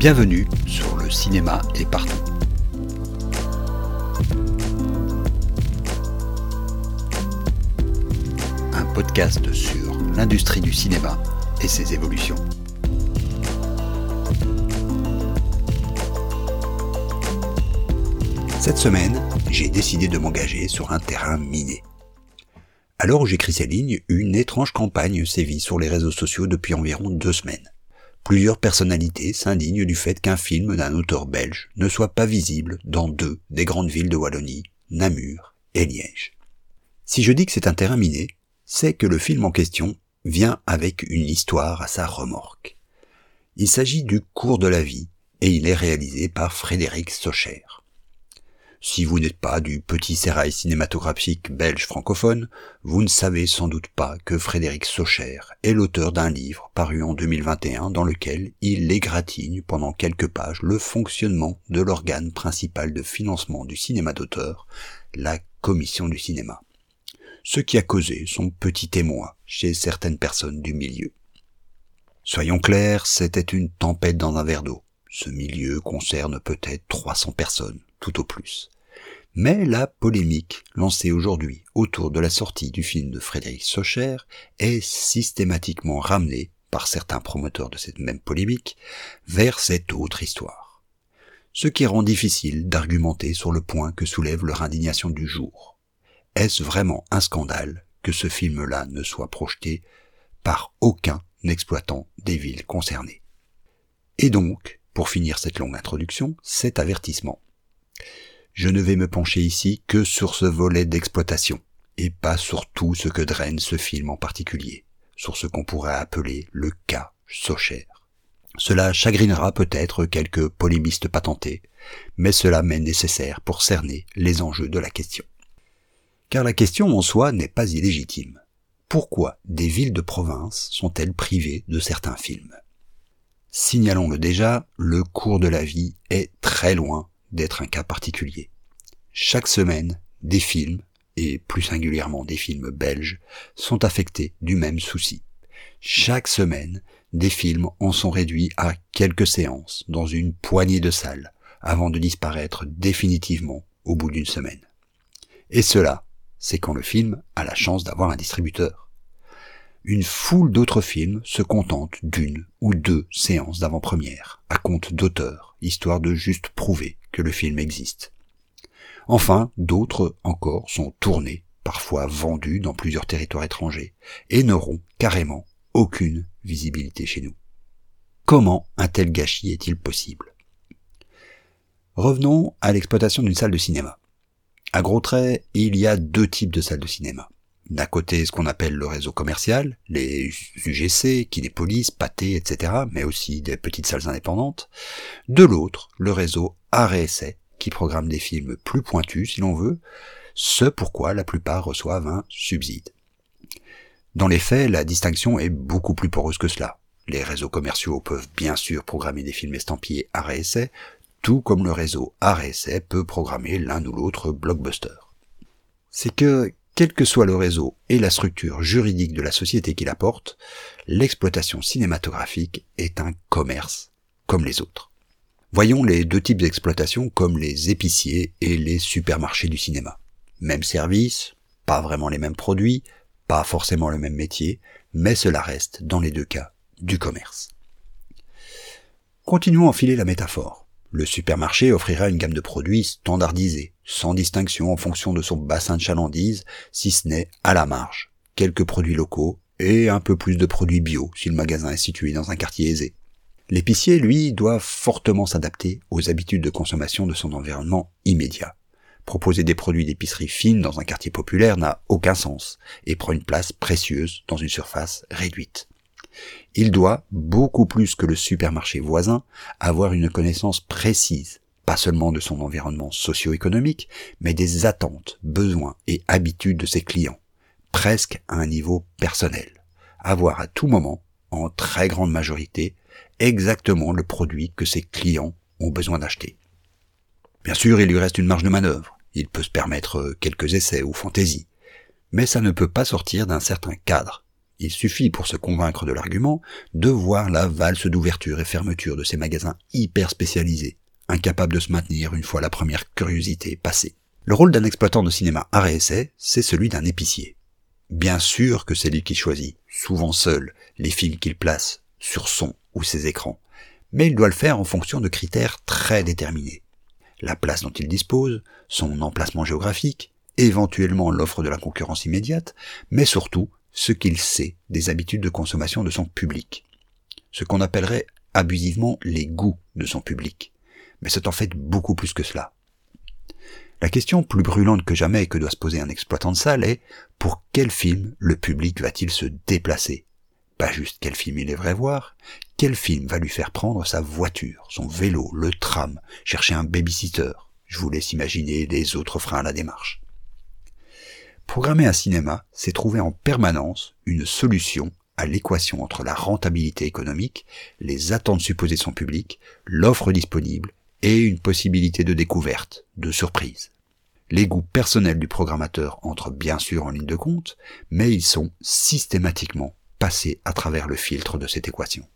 Bienvenue sur le cinéma est partout. Un podcast sur l'industrie du cinéma et ses évolutions. Cette semaine, j'ai décidé de m'engager sur un terrain miné. Alors où j'écris ces lignes, une étrange campagne sévit sur les réseaux sociaux depuis environ deux semaines. Plusieurs personnalités s'indignent du fait qu'un film d'un auteur belge ne soit pas visible dans deux des grandes villes de Wallonie, Namur et Liège. Si je dis que c'est un terrain miné, c'est que le film en question vient avec une histoire à sa remorque. Il s'agit du cours de la vie et il est réalisé par Frédéric Socher. Si vous n'êtes pas du petit sérail cinématographique belge francophone, vous ne savez sans doute pas que Frédéric Socher est l'auteur d'un livre paru en 2021 dans lequel il égratigne pendant quelques pages le fonctionnement de l'organe principal de financement du cinéma d'auteur, la Commission du cinéma. Ce qui a causé son petit émoi chez certaines personnes du milieu. Soyons clairs, c'était une tempête dans un verre d'eau. Ce milieu concerne peut-être 300 personnes tout au plus. Mais la polémique lancée aujourd'hui autour de la sortie du film de Frédéric Socher est systématiquement ramenée par certains promoteurs de cette même polémique vers cette autre histoire. Ce qui rend difficile d'argumenter sur le point que soulève leur indignation du jour. Est-ce vraiment un scandale que ce film-là ne soit projeté par aucun exploitant des villes concernées? Et donc, pour finir cette longue introduction, cet avertissement je ne vais me pencher ici que sur ce volet d'exploitation, et pas sur tout ce que draine ce film en particulier, sur ce qu'on pourrait appeler le cas Socher. Cela chagrinera peut-être quelques polémistes patentés, mais cela m'est nécessaire pour cerner les enjeux de la question. Car la question en soi n'est pas illégitime. Pourquoi des villes de province sont-elles privées de certains films? Signalons-le déjà, le cours de la vie est très loin d'être un cas particulier. Chaque semaine, des films, et plus singulièrement des films belges, sont affectés du même souci. Chaque semaine, des films en sont réduits à quelques séances dans une poignée de salles avant de disparaître définitivement au bout d'une semaine. Et cela, c'est quand le film a la chance d'avoir un distributeur. Une foule d'autres films se contentent d'une ou deux séances d'avant-première, à compte d'auteur, histoire de juste prouver que le film existe. Enfin, d'autres encore sont tournés, parfois vendus dans plusieurs territoires étrangers, et n'auront carrément aucune visibilité chez nous. Comment un tel gâchis est-il possible? Revenons à l'exploitation d'une salle de cinéma. À gros traits, il y a deux types de salles de cinéma. D'un côté, ce qu'on appelle le réseau commercial, les UGC, Kinépolis, Pathé, etc., mais aussi des petites salles indépendantes. De l'autre, le réseau art qui programme des films plus pointus, si l'on veut, ce pourquoi la plupart reçoivent un subside. Dans les faits, la distinction est beaucoup plus poreuse que cela. Les réseaux commerciaux peuvent bien sûr programmer des films estampillés art tout comme le réseau art peut programmer l'un ou l'autre blockbuster. C'est que quel que soit le réseau et la structure juridique de la société qui la porte, l'exploitation cinématographique est un commerce comme les autres. Voyons les deux types d'exploitation comme les épiciers et les supermarchés du cinéma. Même service, pas vraiment les mêmes produits, pas forcément le même métier, mais cela reste, dans les deux cas, du commerce. Continuons à enfiler la métaphore. Le supermarché offrira une gamme de produits standardisés, sans distinction en fonction de son bassin de chalandise, si ce n'est à la marge, quelques produits locaux et un peu plus de produits bio si le magasin est situé dans un quartier aisé. L'épicier, lui, doit fortement s'adapter aux habitudes de consommation de son environnement immédiat. Proposer des produits d'épicerie fine dans un quartier populaire n'a aucun sens et prend une place précieuse dans une surface réduite. Il doit, beaucoup plus que le supermarché voisin, avoir une connaissance précise, pas seulement de son environnement socio-économique, mais des attentes, besoins et habitudes de ses clients, presque à un niveau personnel. Avoir à tout moment, en très grande majorité, exactement le produit que ses clients ont besoin d'acheter. Bien sûr, il lui reste une marge de manœuvre. Il peut se permettre quelques essais ou fantaisies. Mais ça ne peut pas sortir d'un certain cadre Il suffit pour se convaincre de l'argument de voir la valse d'ouverture et fermeture de ces magasins hyper spécialisés, incapables de se maintenir une fois la première curiosité passée. Le rôle d'un exploitant de cinéma à essai, c'est celui d'un épicier. Bien sûr que c'est lui qui choisit, souvent seul, les films qu'il place sur son ou ses écrans, mais il doit le faire en fonction de critères très déterminés. La place dont il dispose, son emplacement géographique, éventuellement l'offre de la concurrence immédiate, mais surtout ce qu'il sait des habitudes de consommation de son public. Ce qu'on appellerait abusivement les goûts de son public. Mais c'est en fait beaucoup plus que cela. La question plus brûlante que jamais que doit se poser un exploitant de salle est pour quel film le public va-t-il se déplacer? Pas juste quel film il aimerait voir, quel film va lui faire prendre sa voiture, son vélo, le tram, chercher un babysitter? Je vous laisse imaginer les autres freins à la démarche. Programmer un cinéma, c'est trouver en permanence une solution à l'équation entre la rentabilité économique, les attentes supposées de son public, l'offre disponible et une possibilité de découverte, de surprise. Les goûts personnels du programmateur entrent bien sûr en ligne de compte, mais ils sont systématiquement passés à travers le filtre de cette équation.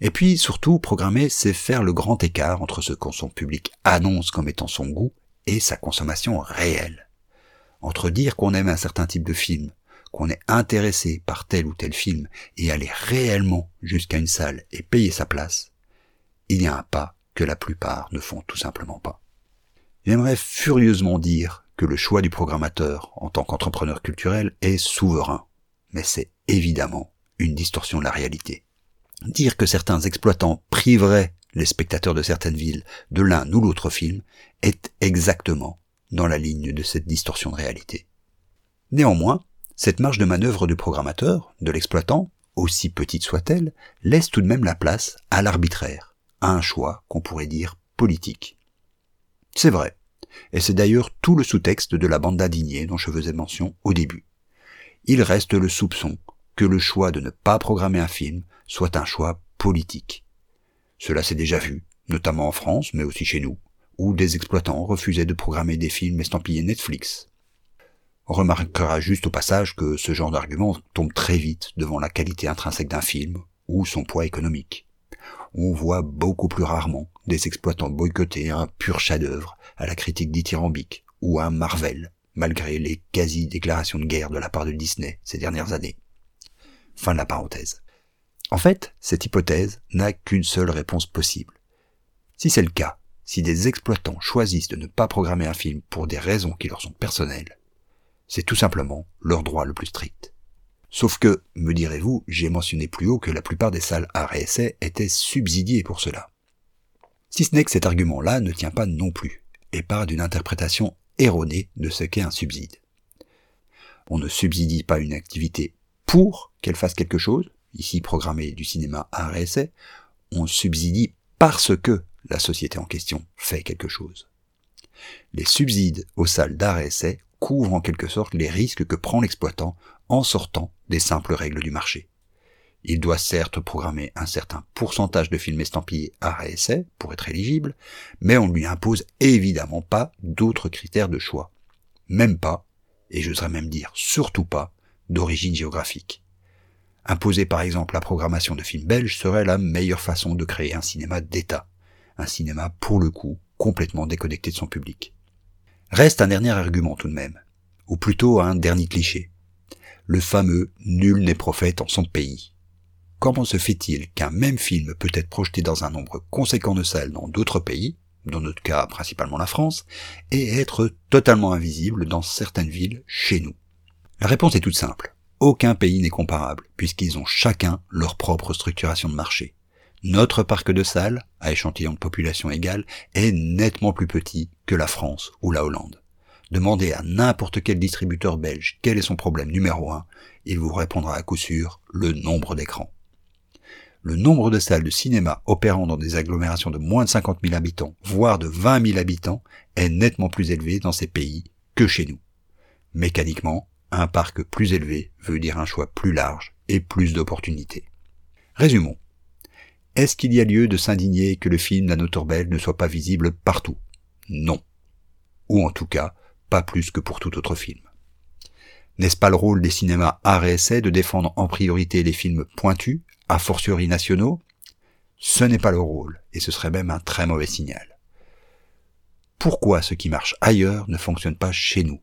Et puis, surtout, programmer, c'est faire le grand écart entre ce que son public annonce comme étant son goût et sa consommation réelle entre dire qu'on aime un certain type de film, qu'on est intéressé par tel ou tel film et aller réellement jusqu'à une salle et payer sa place, il y a un pas que la plupart ne font tout simplement pas. J'aimerais furieusement dire que le choix du programmateur en tant qu'entrepreneur culturel est souverain, mais c'est évidemment une distorsion de la réalité. Dire que certains exploitants priveraient les spectateurs de certaines villes de l'un ou l'autre film est exactement dans la ligne de cette distorsion de réalité. Néanmoins, cette marge de manœuvre du programmateur, de l'exploitant, aussi petite soit-elle, laisse tout de même la place à l'arbitraire, à un choix qu'on pourrait dire politique. C'est vrai, et c'est d'ailleurs tout le sous-texte de la bande d'indignés dont je faisais mention au début. Il reste le soupçon que le choix de ne pas programmer un film soit un choix politique. Cela s'est déjà vu, notamment en France, mais aussi chez nous, où des exploitants refusaient de programmer des films estampillés Netflix. On remarquera juste au passage que ce genre d'argument tombe très vite devant la qualité intrinsèque d'un film ou son poids économique. On voit beaucoup plus rarement des exploitants boycotter un pur chef-d'œuvre à la critique dithyrambique ou un Marvel, malgré les quasi-déclarations de guerre de la part de Disney ces dernières années. Fin de la parenthèse. En fait, cette hypothèse n'a qu'une seule réponse possible. Si c'est le cas, si des exploitants choisissent de ne pas programmer un film pour des raisons qui leur sont personnelles, c'est tout simplement leur droit le plus strict. Sauf que, me direz-vous, j'ai mentionné plus haut que la plupart des salles à essai étaient subsidiées pour cela. Si ce n'est que cet argument-là ne tient pas non plus, et part d'une interprétation erronée de ce qu'est un subside. On ne subsidie pas une activité pour qu'elle fasse quelque chose, ici programmer du cinéma à essai, on subsidie parce que la société en question fait quelque chose. Les subsides aux salles d'art et essai couvrent en quelque sorte les risques que prend l'exploitant en sortant des simples règles du marché. Il doit certes programmer un certain pourcentage de films estampillés art et essai pour être éligible, mais on ne lui impose évidemment pas d'autres critères de choix. Même pas, et j'oserais même dire surtout pas, d'origine géographique. Imposer par exemple la programmation de films belges serait la meilleure façon de créer un cinéma d'État un cinéma pour le coup complètement déconnecté de son public. Reste un dernier argument tout de même, ou plutôt un dernier cliché. Le fameux nul n'est prophète en son pays. Comment se fait-il qu'un même film peut être projeté dans un nombre conséquent de salles dans d'autres pays, dans notre cas principalement la France, et être totalement invisible dans certaines villes chez nous? La réponse est toute simple. Aucun pays n'est comparable, puisqu'ils ont chacun leur propre structuration de marché. Notre parc de salles, à échantillon de population égale, est nettement plus petit que la France ou la Hollande. Demandez à n'importe quel distributeur belge quel est son problème numéro un, il vous répondra à coup sûr le nombre d'écrans. Le nombre de salles de cinéma opérant dans des agglomérations de moins de 50 000 habitants, voire de 20 000 habitants, est nettement plus élevé dans ces pays que chez nous. Mécaniquement, un parc plus élevé veut dire un choix plus large et plus d'opportunités. Résumons. Est-ce qu'il y a lieu de s'indigner que le film d'un auteur belge ne soit pas visible partout? Non. Ou en tout cas, pas plus que pour tout autre film. N'est-ce pas le rôle des cinémas art de défendre en priorité les films pointus, a fortiori nationaux? Ce n'est pas le rôle, et ce serait même un très mauvais signal. Pourquoi ce qui marche ailleurs ne fonctionne pas chez nous?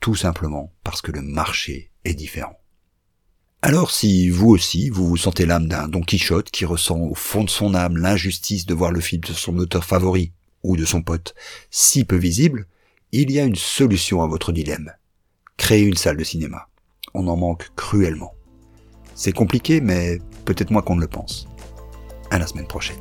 Tout simplement parce que le marché est différent. Alors si vous aussi, vous vous sentez l'âme d'un Don Quichotte qui ressent au fond de son âme l'injustice de voir le film de son auteur favori ou de son pote si peu visible, il y a une solution à votre dilemme. Créer une salle de cinéma. On en manque cruellement. C'est compliqué, mais peut-être moins qu'on ne le pense. À la semaine prochaine.